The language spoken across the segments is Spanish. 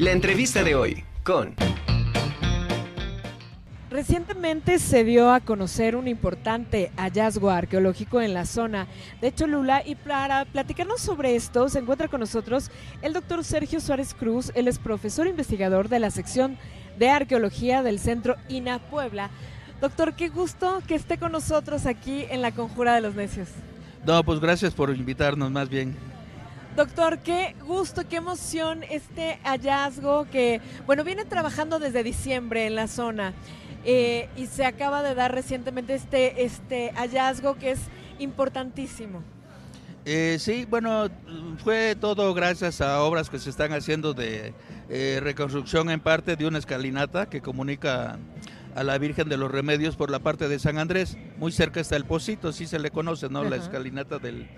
La entrevista de hoy con... Recientemente se dio a conocer un importante hallazgo arqueológico en la zona de Cholula y para platicarnos sobre esto se encuentra con nosotros el doctor Sergio Suárez Cruz, él es profesor investigador de la sección de arqueología del Centro INA Puebla. Doctor, qué gusto que esté con nosotros aquí en la Conjura de los Necios. No, pues gracias por invitarnos más bien. Doctor, qué gusto, qué emoción este hallazgo que, bueno, viene trabajando desde diciembre en la zona. Eh, y se acaba de dar recientemente este, este hallazgo que es importantísimo. Eh, sí, bueno, fue todo gracias a obras que se están haciendo de eh, reconstrucción en parte de una escalinata que comunica a la Virgen de los Remedios por la parte de San Andrés. Muy cerca está el Pocito, sí se le conoce, ¿no? La escalinata del,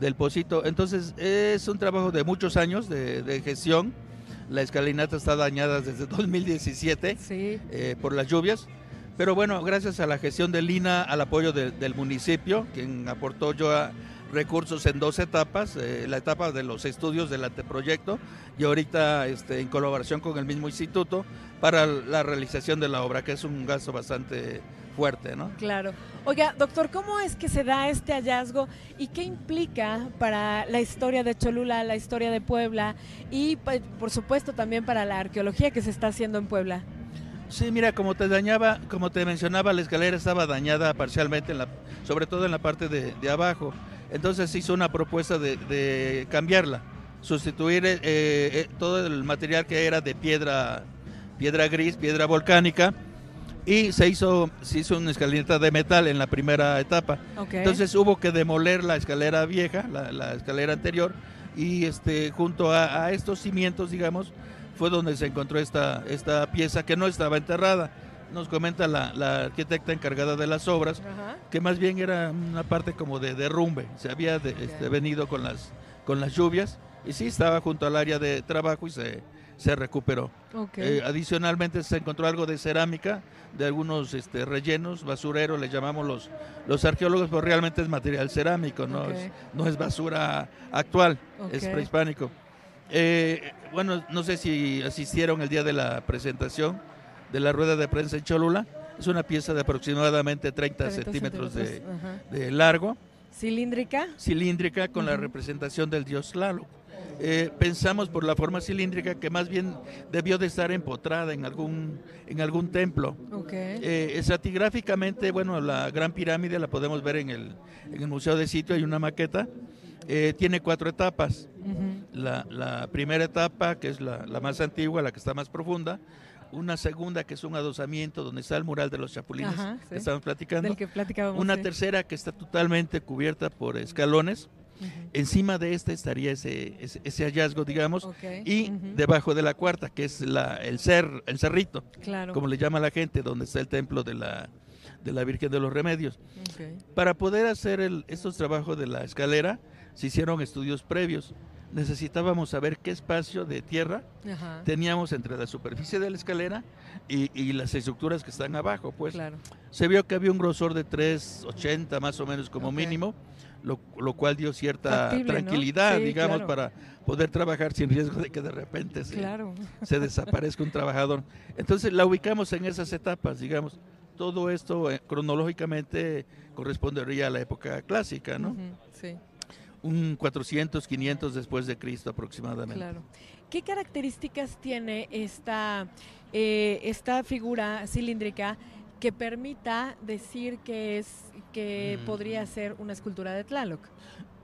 del Pocito. Entonces, es un trabajo de muchos años de, de gestión la escalinata está dañada desde 2017 eh, por las lluvias. Pero bueno, gracias a la gestión de Lina, al apoyo del municipio, quien aportó yo recursos en dos etapas, eh, la etapa de los estudios del anteproyecto y ahorita este, en colaboración con el mismo instituto para la realización de la obra, que es un gasto bastante fuerte, ¿no? Claro. Oiga, doctor, ¿cómo es que se da este hallazgo y qué implica para la historia de Cholula, la historia de Puebla y, pues, por supuesto, también para la arqueología que se está haciendo en Puebla? Sí, mira, como te dañaba, como te mencionaba, la escalera estaba dañada parcialmente, en la, sobre todo en la parte de, abajo. Entonces se hizo una propuesta de, cambiarla, sustituir eh, eh, todo el material que era de piedra, piedra gris, piedra volcánica, y se hizo, se hizo una escalinata de metal en la primera etapa. Entonces hubo que demoler la escalera vieja, la, escalera anterior, y este, junto a, estos cimientos, digamos, fue donde se encontró esta, esta pieza que no estaba enterrada. Nos comenta la, arquitecta encargada de las obras que más bien era una parte como de derrumbe, se había este, venido con las, con las lluvias y sí estaba junto al área de trabajo y se, se recuperó. Eh, adicionalmente se encontró algo de cerámica, de algunos este, rellenos, basureros, le llamamos los, los arqueólogos, pero realmente es material cerámico, no, es, no es basura actual, es prehispánico. Eh, bueno, no sé si asistieron el día de la presentación de la rueda de prensa en Cholula, es una pieza de aproximadamente 30, centímetros, de, largo. ¿Cilíndrica? Cilíndrica con la representación del dios Lalo. Eh, pensamos por la forma cilíndrica que más bien debió de estar empotrada en algún, en algún templo. Okay. Eh, estratigráficamente, bueno, la Gran Pirámide la podemos ver en el, en el Museo de Sitio, hay una maqueta. Eh, tiene cuatro etapas. la, primera etapa, que es la, más antigua, la que está más profunda, una segunda que es un adosamiento donde está el mural de los chapulines que estamos platicando, una tercera que está totalmente cubierta por escalones, Encima de esta estaría ese, ese, hallazgo, digamos, y debajo de la cuarta, que es la, el, cer, el cerrito, como le llama la gente, donde está el templo de la, de la Virgen de los Remedios. Para poder hacer estos trabajos de la escalera, se hicieron estudios previos. Necesitábamos saber qué espacio de tierra teníamos entre la superficie de la escalera y, las estructuras que están abajo. Pues se vio que había un grosor de 3,80 más o menos como mínimo lo, cual dio cierta tranquilidad, digamos, para poder trabajar sin riesgo de que de repente se, se desaparezca un trabajador. Entonces la ubicamos en esas etapas, digamos. Todo esto eh, cronológicamente correspondería a la época clásica, ¿no? sí. Un 400, 500 después de Cristo aproximadamente. Claro. ¿Qué características tiene esta, eh, esta figura cilíndrica que permita decir que es que mm. podría ser una escultura de Tlaloc.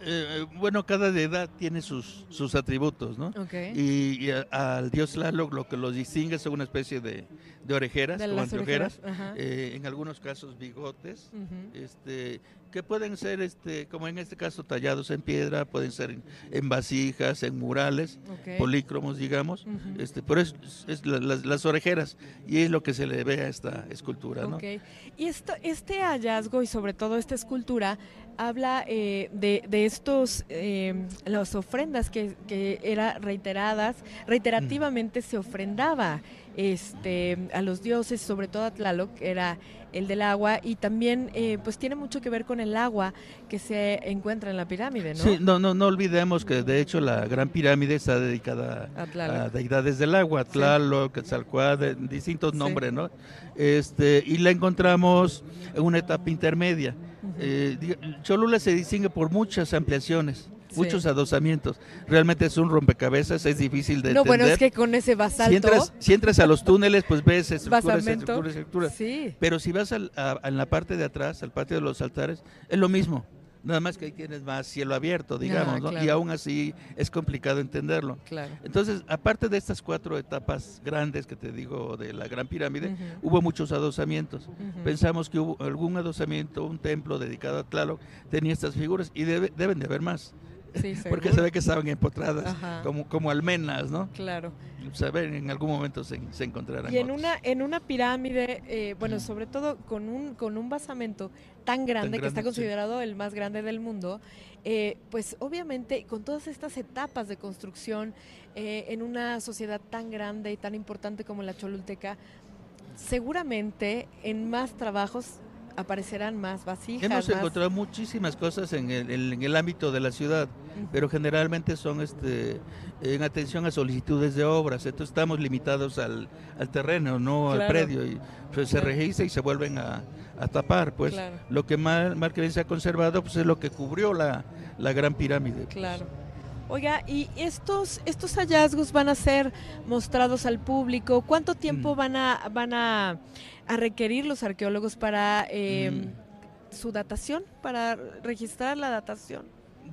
Eh, bueno, cada edad tiene sus, sus atributos, ¿no? Y, al dios Tlaloc lo que los distingue es una especie de, de orejeras, como anteojeras, eh, en algunos casos bigotes, este, que pueden ser, este, como en este caso, tallados en piedra, pueden ser en, vasijas, en murales, polícromos, digamos, este, pero es, las, orejeras y es lo que se le ve a esta escultura. ¿no? Y esto, este hallazgo y sobre todo esta escultura habla eh, de, de, estos, eh, las ofrendas que, que era reiteradas, reiterativamente se ofrendaba este, a los dioses, sobre todo a Tlaloc, que era el del agua, y también eh, pues tiene mucho que ver con el agua que se encuentra en la pirámide, ¿no? Sí, no, no, no olvidemos que de hecho la gran pirámide está dedicada a, deidades del agua, Tlaloc, Quetzalcóatl, distintos nombres, ¿no? Este, y la encontramos en una etapa intermedia. Eh, Cholula se distingue por muchas ampliaciones muchos adosamientos. Realmente es un rompecabezas, es difícil de no, entender. bueno, es que con ese basalto... Si entras, si entras a los túneles, pues ves estructuras, estructuras, estructuras. Sí. Pero si vas al, a, en la parte de atrás, al patio de los altares, es lo mismo. Nada más que ahí tienes más cielo abierto, digamos, Ah, ¿no? claro. Y aún así es complicado entenderlo. Claro. Entonces, aparte de estas cuatro etapas grandes que te digo de la Gran Pirámide, hubo muchos adosamientos. Pensamos que hubo algún adosamiento, un templo dedicado a Tlaloc, tenía estas figuras y debe- deben de haber más. Sí, Porque se ve que estaban empotradas Ajá. como, como almenas, ¿no? Claro. Saber en algún momento se, se encontrarán. Y en otros. una, en una pirámide, eh, bueno, sobre todo con un, con un basamento tan grande, que está sí. considerado el más grande del mundo, eh, pues obviamente con todas estas etapas de construcción eh, en una sociedad tan grande y tan importante como la Cholulteca, seguramente en más trabajos aparecerán más vasijas. Hemos más- encontrado muchísimas cosas en el, en- el ámbito de la ciudad, pero generalmente son este en atención a solicitudes de obras. Entonces estamos limitados al, al terreno, no Claro. al predio. Y pues, se registra y se vuelven a, a tapar. Pues Claro. lo que más, más que bien se ha conservado pues, es lo que cubrió la, la gran pirámide. pues. Claro. Oiga, ¿y estos, estos hallazgos van a ser mostrados al público? ¿Cuánto tiempo Mm. van a, van a, a requerir los arqueólogos para eh, Mm. su datación, para registrar la datación?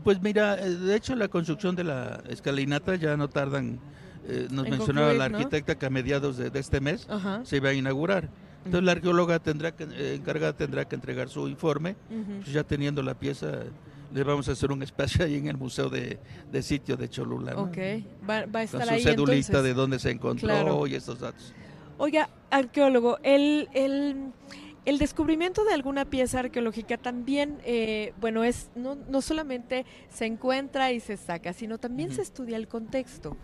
Pues mira, eh, de hecho la construcción de la escalinata ya no tardan, eh, nos En mencionaba la concluir, ¿no? arquitecta que a mediados de, de este mes Ajá. se iba a inaugurar. Entonces la arqueóloga tendrá que, eh, encargada tendrá que entregar su informe, pues ya teniendo la pieza, le vamos a hacer un espacio ahí en el museo de, de sitio de Cholula, ¿no? Ok, va, va a con estar su ahí cedulita entonces. de dónde se encontró Claro. y estos datos. Oiga, arqueólogo, el, el, el descubrimiento de alguna pieza arqueológica también, eh, bueno, es no, no solamente se encuentra y se saca, sino también se estudia el contexto,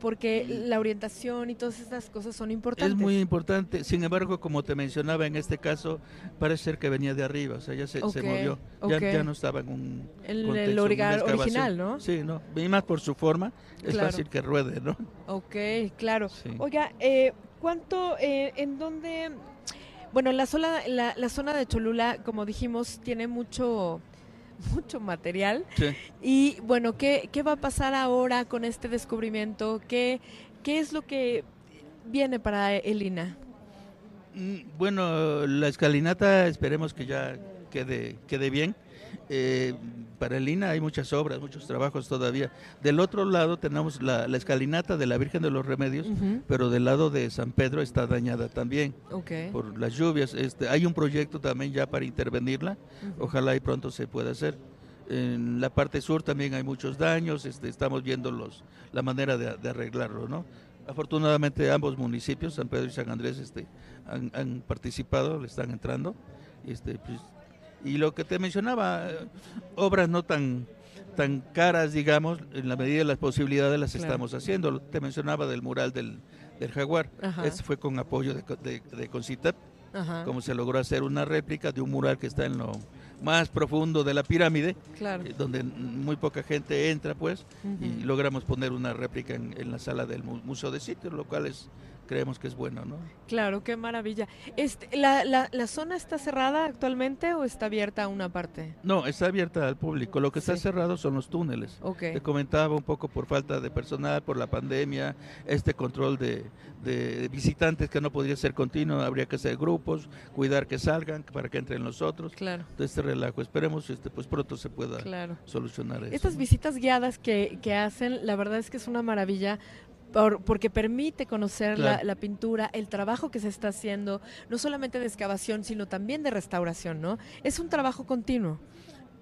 porque la orientación y todas estas cosas son importantes. Es muy importante, sin embargo, como te mencionaba, en este caso parece ser que venía de arriba, o sea, ya se, se Ok, movió, ya, ok. ya no estaba en un el, contexto, el original, ¿no? Sí, no, y más por su forma, es Claro. fácil que ruede, ¿no? Ok, claro. Sí. Oiga, eh, ¿cuánto, eh, en dónde, bueno, la zona, la, la zona de Cholula, como dijimos, tiene mucho, mucho material. Sí. Y bueno, ¿qué, qué va a pasar ahora con este descubrimiento? ¿Qué, qué es lo que viene para Elina? Mm, Bueno, la escalinata esperemos que ya quede, quede bien. Eh, para el INA hay muchas obras, muchos trabajos todavía. Del otro lado tenemos la, la escalinata de la Virgen de los Remedios, Ujú, pero del lado de San Pedro está dañada también Ok. por las lluvias. Este, hay un proyecto también ya para intervenirla, ujú, ojalá y pronto se pueda hacer. En la parte sur también hay muchos daños, este, estamos viendo los, la manera de, de arreglarlo, ¿no? Afortunadamente ambos municipios, San Pedro y San Andrés, este, han, han participado, le están entrando. Este, pues, y lo que te mencionaba, obras no tan tan caras, digamos, en la medida de las posibilidades las Claro. estamos haciendo. Te mencionaba del mural del, del jaguar, este fue con apoyo de, de, de Concitep, Ajá, como se logró hacer una réplica de un mural que está en lo más profundo de la pirámide, claro. eh, donde muy poca gente entra, pues, y logramos poner una réplica en, en la sala del mu- Museo de Sitio, lo cual es, creemos que es bueno, ¿no? Claro, qué maravilla. Este, la, la, ¿La zona está cerrada actualmente o está abierta a una parte? No, está abierta al público, lo que está cerrado son los túneles. Ok. Te comentaba un poco por falta de personal, por la pandemia, este control de, de visitantes que no podría ser continuo, habría que hacer grupos, cuidar que salgan para que entren los otros. Claro, De este relajo, esperemos este, pues pronto se pueda claro. solucionar eso. Estas ¿no? visitas guiadas que, que hacen, la verdad es que es una maravilla. Por- porque permite conocer la, Claro. la pintura, el trabajo que se está haciendo, no solamente de excavación, sino también de restauración, ¿no? Es un trabajo continuo.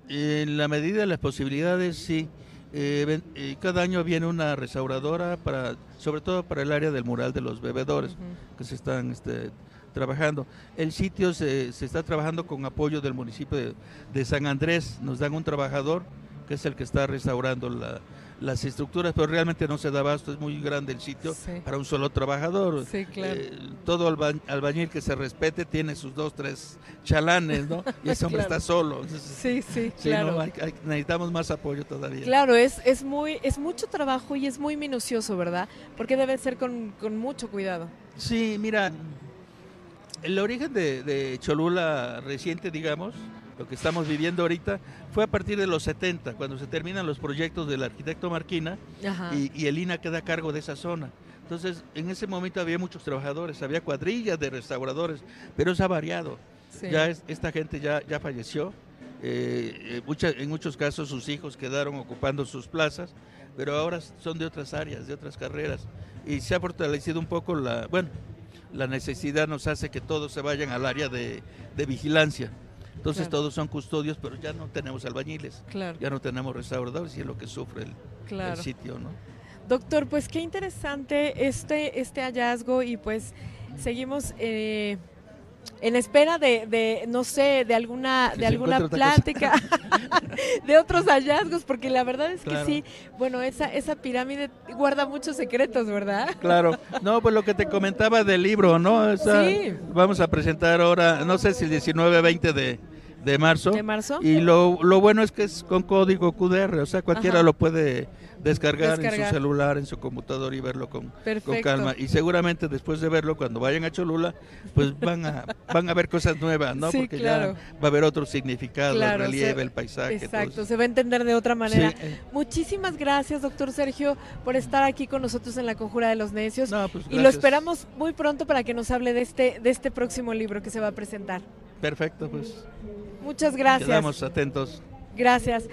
En la medida de las posibilidades, sí. Eh, eh, cada año viene una restauradora para, sobre todo para el área del mural de los bebedores, que se están este, trabajando. El sitio se, se está trabajando con apoyo del municipio de, de San Andrés. Nos dan un trabajador que es el que está restaurando la, las estructuras, pero realmente no se da abasto, es muy grande el sitio Sí. para un solo trabajador. Sí, claro. Eh, todo alba- albañil que se respete tiene sus dos, tres chalanes, ¿no? Y ese hombre Claro. está solo. Sí, sí, sí, claro. no, hay- hay- necesitamos más apoyo todavía. Claro, es, es muy, es mucho trabajo y es muy minucioso, ¿verdad? Porque debe ser con, con mucho cuidado. Sí, mira, el origen de, de Cholula reciente, digamos, lo que estamos viviendo ahorita, fue a partir de los 70, cuando se terminan los proyectos del arquitecto Marquina y, y el INA queda a cargo de esa zona. Entonces, en ese momento había muchos trabajadores, había cuadrillas de restauradores, pero eso ha variado. Sí. Ya es- esta gente ya, ya falleció. eh, eh, mucha- en muchos casos sus hijos quedaron ocupando sus plazas, pero ahora son de otras áreas, de otras carreras. Y se ha fortalecido un poco la, bueno, la necesidad nos hace que todos se vayan al área de, de vigilancia. Entonces Claro. todos son custodios, pero ya no tenemos albañiles, Claro, ya no tenemos restauradores y es lo que sufre el, el sitio, ¿no? Doctor, pues qué interesante este, este hallazgo y pues seguimos eh, en espera de, de, no sé, de alguna, Que de alguna plática, de otros hallazgos, porque la verdad es que sí, bueno, esa, esa pirámide guarda muchos secretos, ¿verdad? Claro, no, pues lo que te comentaba del libro, ¿no? Esa- Sí. Vamos a presentar ahora, no sé si el 19 20 de, de marzo. ¿De marzo? Y lo, lo bueno es que es con código QR, o sea, cualquiera Ajá. lo puede descargar, en su celular, en su computador y verlo con, con calma. Y seguramente después de verlo, cuando vayan a Cholula, pues van a, van a ver cosas nuevas, ¿no? Sí, Porque claro. ya va a haber otro significado, Claro, el relieve, se- el paisaje. Exacto, se va a entender de otra manera. Sí, eh, Muchísimas gracias, doctor Sergio, por estar aquí con nosotros en la Conjura de los Necios. no, pues y lo esperamos muy pronto para que nos hable de este, de este próximo libro que se va a presentar. Perfecto, pues Muchas gracias. quedamos atentos. Gracias.